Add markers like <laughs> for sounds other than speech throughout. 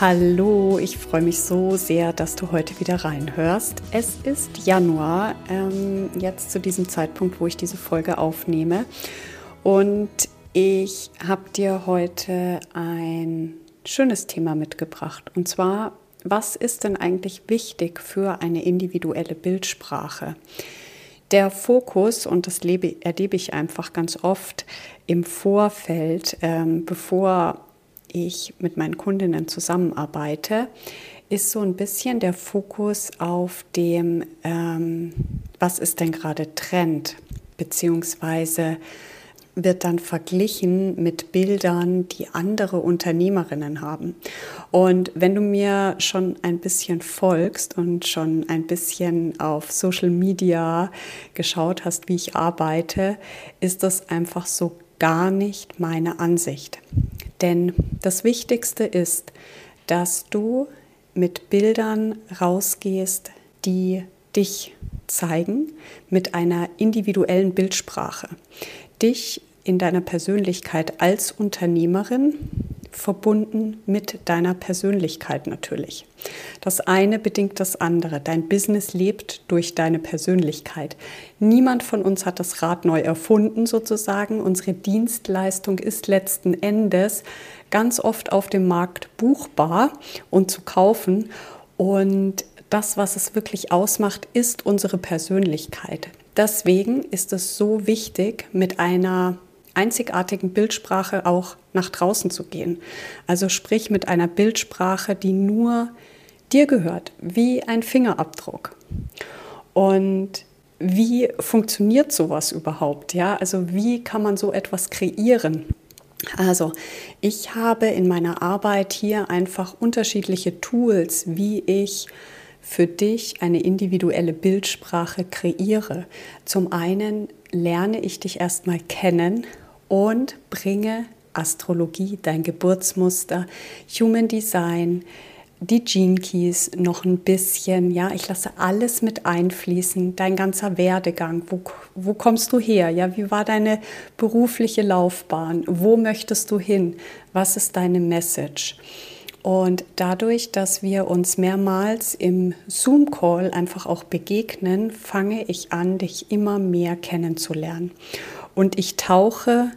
Hallo, ich freue mich so sehr, dass du heute wieder reinhörst. Es ist Januar, ähm, jetzt zu diesem Zeitpunkt, wo ich diese Folge aufnehme. Und ich habe dir heute ein schönes Thema mitgebracht. Und zwar, was ist denn eigentlich wichtig für eine individuelle Bildsprache? Der Fokus, und das lebe, erlebe ich einfach ganz oft im Vorfeld, ähm, bevor ich mit meinen Kundinnen zusammenarbeite, ist so ein bisschen der Fokus auf dem, ähm, was ist denn gerade Trend, beziehungsweise wird dann verglichen mit Bildern, die andere Unternehmerinnen haben. Und wenn du mir schon ein bisschen folgst und schon ein bisschen auf Social Media geschaut hast, wie ich arbeite, ist das einfach so gar nicht meine Ansicht. Denn das Wichtigste ist, dass du mit Bildern rausgehst, die dich zeigen, mit einer individuellen Bildsprache. Dich in deiner Persönlichkeit als Unternehmerin verbunden mit deiner Persönlichkeit natürlich. Das eine bedingt das andere. Dein Business lebt durch deine Persönlichkeit. Niemand von uns hat das Rad neu erfunden sozusagen. Unsere Dienstleistung ist letzten Endes ganz oft auf dem Markt buchbar und zu kaufen. Und das, was es wirklich ausmacht, ist unsere Persönlichkeit. Deswegen ist es so wichtig, mit einer einzigartigen Bildsprache auch nach draußen zu gehen. Also sprich mit einer Bildsprache, die nur dir gehört, wie ein Fingerabdruck. Und wie funktioniert sowas überhaupt? Ja, also wie kann man so etwas kreieren? Also, ich habe in meiner Arbeit hier einfach unterschiedliche Tools, wie ich für dich eine individuelle Bildsprache kreiere. Zum einen lerne ich dich erstmal kennen und bringe Astrologie, dein Geburtsmuster, Human Design, die Gene Keys noch ein bisschen, ja, ich lasse alles mit einfließen, dein ganzer Werdegang, wo, wo kommst du her, ja, wie war deine berufliche Laufbahn, wo möchtest du hin, was ist deine Message? Und dadurch, dass wir uns mehrmals im Zoom-Call einfach auch begegnen, fange ich an, dich immer mehr kennenzulernen. Und ich tauche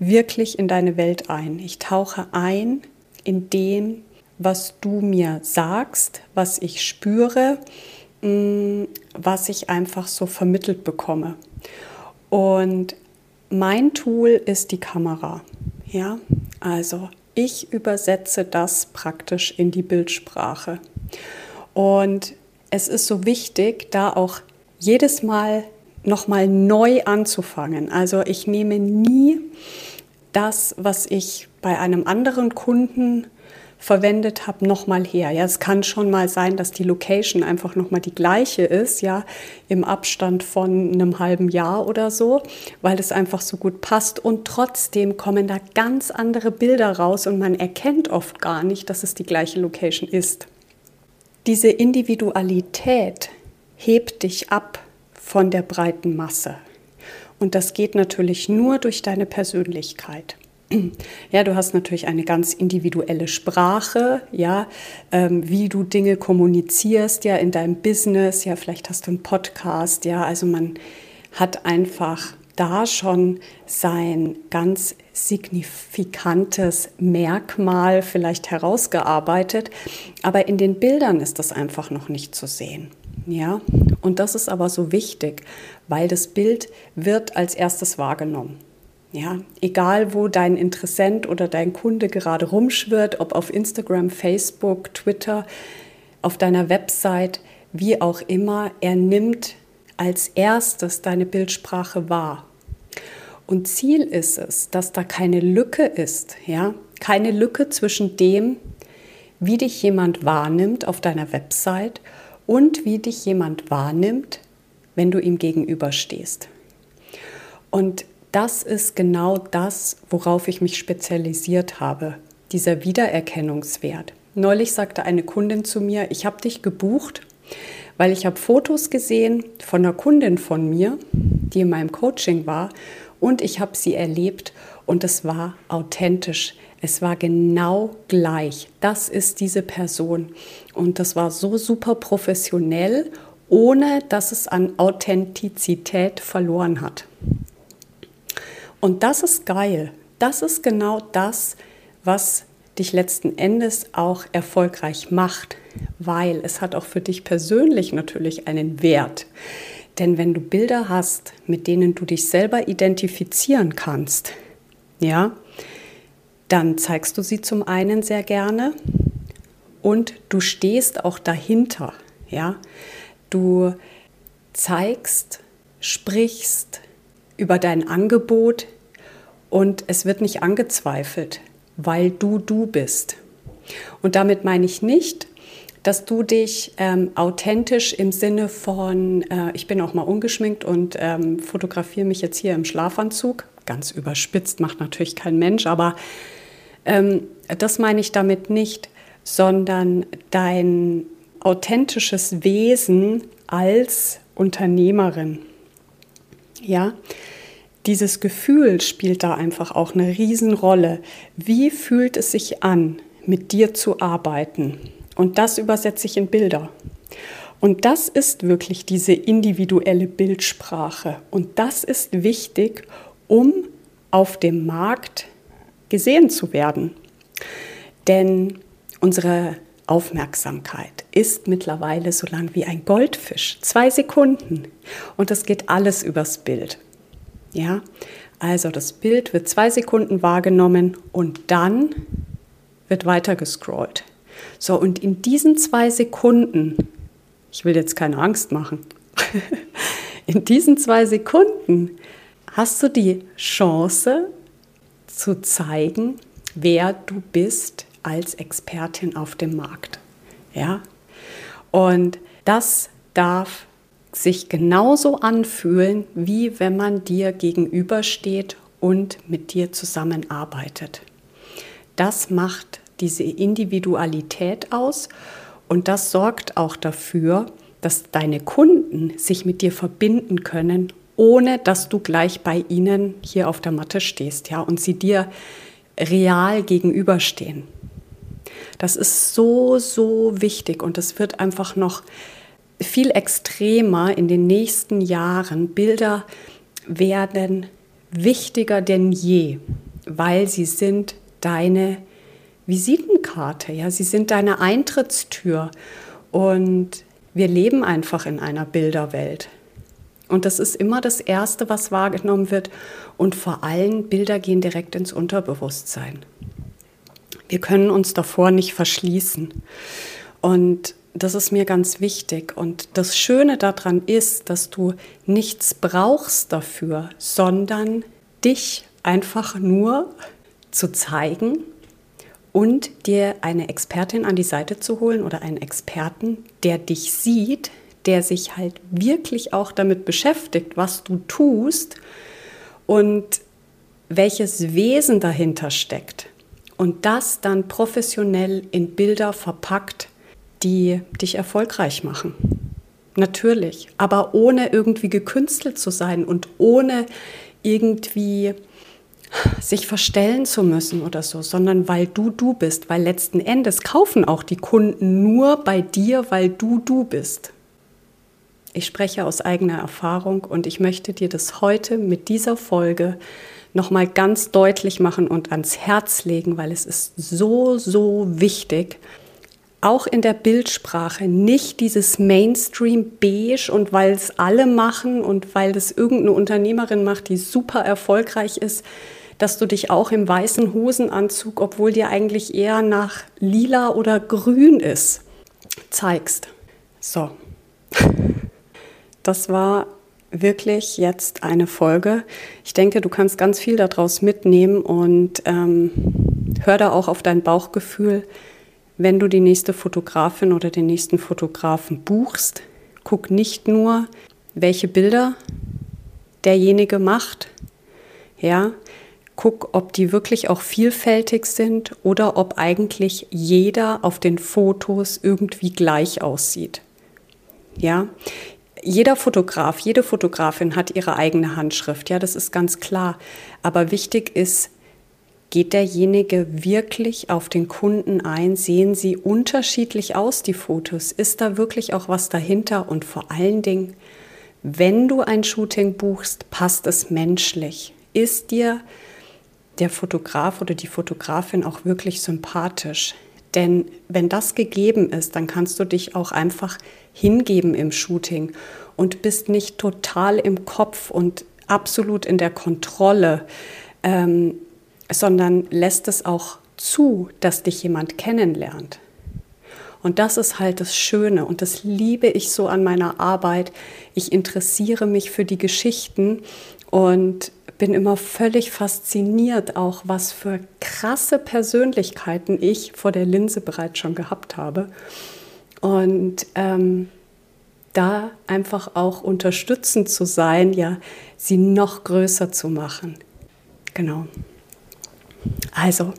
wirklich in deine Welt ein. Ich tauche ein in dem, was du mir sagst, was ich spüre, mm, was ich einfach so vermittelt bekomme. Und mein Tool ist die Kamera. Ja, also ich übersetze das praktisch in die Bildsprache. Und es ist so wichtig, da auch jedes Mal nochmal neu anzufangen. Also ich nehme nie das, was ich bei einem anderen Kunden verwendet habe, nochmal her. Ja, es kann schon mal sein, dass die Location einfach nochmal die gleiche ist, ja, im Abstand von einem halben Jahr oder so, weil es einfach so gut passt. Und trotzdem kommen da ganz andere Bilder raus und man erkennt oft gar nicht, dass es die gleiche Location ist. Diese Individualität hebt dich ab von der breiten Masse. Und das geht natürlich nur durch deine Persönlichkeit. <clears throat> Ja, du hast natürlich eine ganz individuelle Sprache, ja, ähm, wie du Dinge kommunizierst, ja, in deinem Business, ja, vielleicht hast du einen Podcast, ja, also man hat einfach da schon sein ganz signifikantes Merkmal vielleicht herausgearbeitet, aber in den Bildern ist das einfach noch nicht zu sehen. Ja, und das ist aber so wichtig, weil das Bild wird als erstes wahrgenommen. Ja, egal wo dein Interessent oder dein Kunde gerade rumschwirrt, ob auf Instagram, Facebook, Twitter, auf deiner Website, wie auch immer, er nimmt als erstes deine Bildsprache wahr. Und Ziel ist es, dass da keine Lücke ist, ja, keine Lücke zwischen dem, wie dich jemand wahrnimmt auf deiner Website und wie dich jemand wahrnimmt, wenn du ihm gegenüberstehst. Und das ist genau das, worauf ich mich spezialisiert habe, dieser Wiedererkennungswert. Neulich sagte eine Kundin zu mir, ich habe dich gebucht, weil ich habe Fotos gesehen von einer Kundin von mir, die in meinem Coaching war und ich habe sie erlebt und es war authentisch. Es war genau gleich. Das ist diese Person. Und das war so super professionell, ohne dass es an Authentizität verloren hat. Und das ist geil. Das ist genau das, was dich letzten Endes auch erfolgreich macht, weil es hat auch für dich persönlich natürlich einen Wert. Denn wenn du Bilder hast, mit denen du dich selber identifizieren kannst, ja, dann zeigst du sie zum einen sehr gerne und du stehst auch dahinter, ja. Du zeigst, sprichst über dein Angebot und es wird nicht angezweifelt, weil du du bist. Und damit meine ich nicht, dass du dich ähm, authentisch im Sinne von, äh, ich bin auch mal ungeschminkt und ähm, fotografiere mich jetzt hier im Schlafanzug, ganz überspitzt macht natürlich kein Mensch, aber ähm, das meine ich damit nicht, sondern dein authentisches Wesen als Unternehmerin. Ja, dieses Gefühl spielt da einfach auch eine Riesenrolle. Wie fühlt es sich an, mit dir zu arbeiten? Und das übersetze ich in Bilder. Und das ist wirklich diese individuelle Bildsprache. Und das ist wichtig, um auf dem Markt gesehen zu werden. Denn unsere Aufmerksamkeit ist mittlerweile so lang wie ein Goldfisch. Zwei Sekunden. Und das geht alles übers Bild. Ja, also das Bild wird zwei Sekunden wahrgenommen und dann wird weiter gescrollt. So, und in diesen zwei Sekunden, ich will jetzt keine Angst machen, <laughs> in diesen zwei Sekunden hast du die Chance zu zeigen, wer du bist als Expertin auf dem Markt. Ja? Und das darf sich genauso anfühlen, wie wenn man dir gegenübersteht und mit dir zusammenarbeitet. Das macht diese Individualität aus und das sorgt auch dafür, dass deine Kunden sich mit dir verbinden können, ohne dass du gleich bei ihnen hier auf der Matte stehst, ja, und sie dir real gegenüberstehen. Das ist so, so wichtig und es wird einfach noch viel extremer in den nächsten Jahren. Bilder werden wichtiger denn je, weil sie sind deine Visitenkarte, ja, sie sind deine Eintrittstür und wir leben einfach in einer Bilderwelt. Und das ist immer das Erste, was wahrgenommen wird. Und vor allem Bilder gehen direkt ins Unterbewusstsein. Wir können uns davor nicht verschließen. Und das ist mir ganz wichtig. Und das Schöne daran ist, dass du nichts brauchst dafür, sondern dich einfach nur zu zeigen und dir eine Expertin an die Seite zu holen oder einen Experten, der dich sieht, der sich halt wirklich auch damit beschäftigt, was du tust und welches Wesen dahinter steckt. Und das dann professionell in Bilder verpackt, die dich erfolgreich machen. Natürlich, aber ohne irgendwie gekünstelt zu sein und ohne irgendwie sich verstellen zu müssen oder so, sondern weil du du bist, weil letzten Endes kaufen auch die Kunden nur bei dir, weil du du bist. Ich spreche aus eigener Erfahrung und ich möchte dir das heute mit dieser Folge nochmal ganz deutlich machen und ans Herz legen, weil es ist so, so wichtig, auch in der Bildsprache nicht dieses Mainstream beige und weil es alle machen und weil das irgendeine Unternehmerin macht, die super erfolgreich ist, dass du dich auch im weißen Hosenanzug, obwohl dir eigentlich eher nach lila oder grün ist, zeigst. So. <laughs> Das war wirklich jetzt eine Folge. Ich denke, du kannst ganz viel daraus mitnehmen und ähm, hör da auch auf dein Bauchgefühl, wenn du die nächste Fotografin oder den nächsten Fotografen buchst, guck nicht nur, welche Bilder derjenige macht, ja, guck, ob die wirklich auch vielfältig sind oder ob eigentlich jeder auf den Fotos irgendwie gleich aussieht. Ja, jeder Fotograf, jede Fotografin hat ihre eigene Handschrift, ja, das ist ganz klar. Aber wichtig ist, geht derjenige wirklich auf den Kunden ein? Sehen sie unterschiedlich aus, die Fotos? Ist da wirklich auch was dahinter? Und vor allen Dingen, wenn du ein Shooting buchst, passt es menschlich? Ist dir der Fotograf oder die Fotografin auch wirklich sympathisch? Denn wenn das gegeben ist, dann kannst du dich auch einfach hingeben im Shooting und bist nicht total im Kopf und absolut in der Kontrolle, ähm, sondern lässt es auch zu, dass dich jemand kennenlernt. Und das ist halt das Schöne und das liebe ich so an meiner Arbeit. Ich interessiere mich für die Geschichten und bin immer völlig fasziniert, auch was für krasse Persönlichkeiten ich vor der Linse bereits schon gehabt habe. Und ähm, da einfach auch unterstützend zu sein, ja, sie noch größer zu machen. Genau. Also,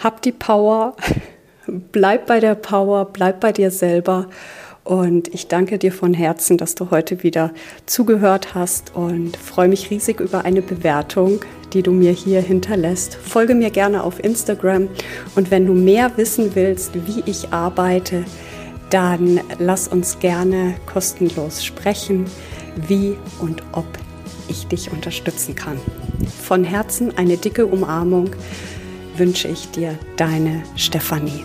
hab die Power, <laughs> bleib bei der Power, bleib bei dir selber und ich danke dir von Herzen, dass du heute wieder zugehört hast und freue mich riesig über eine Bewertung, die du mir hier hinterlässt. Folge mir gerne auf Instagram und wenn du mehr wissen willst, wie ich arbeite, dann lass uns gerne kostenlos sprechen, wie und ob ich dich unterstützen kann. Von Herzen eine dicke Umarmung wünsche ich dir, deine Stefanie.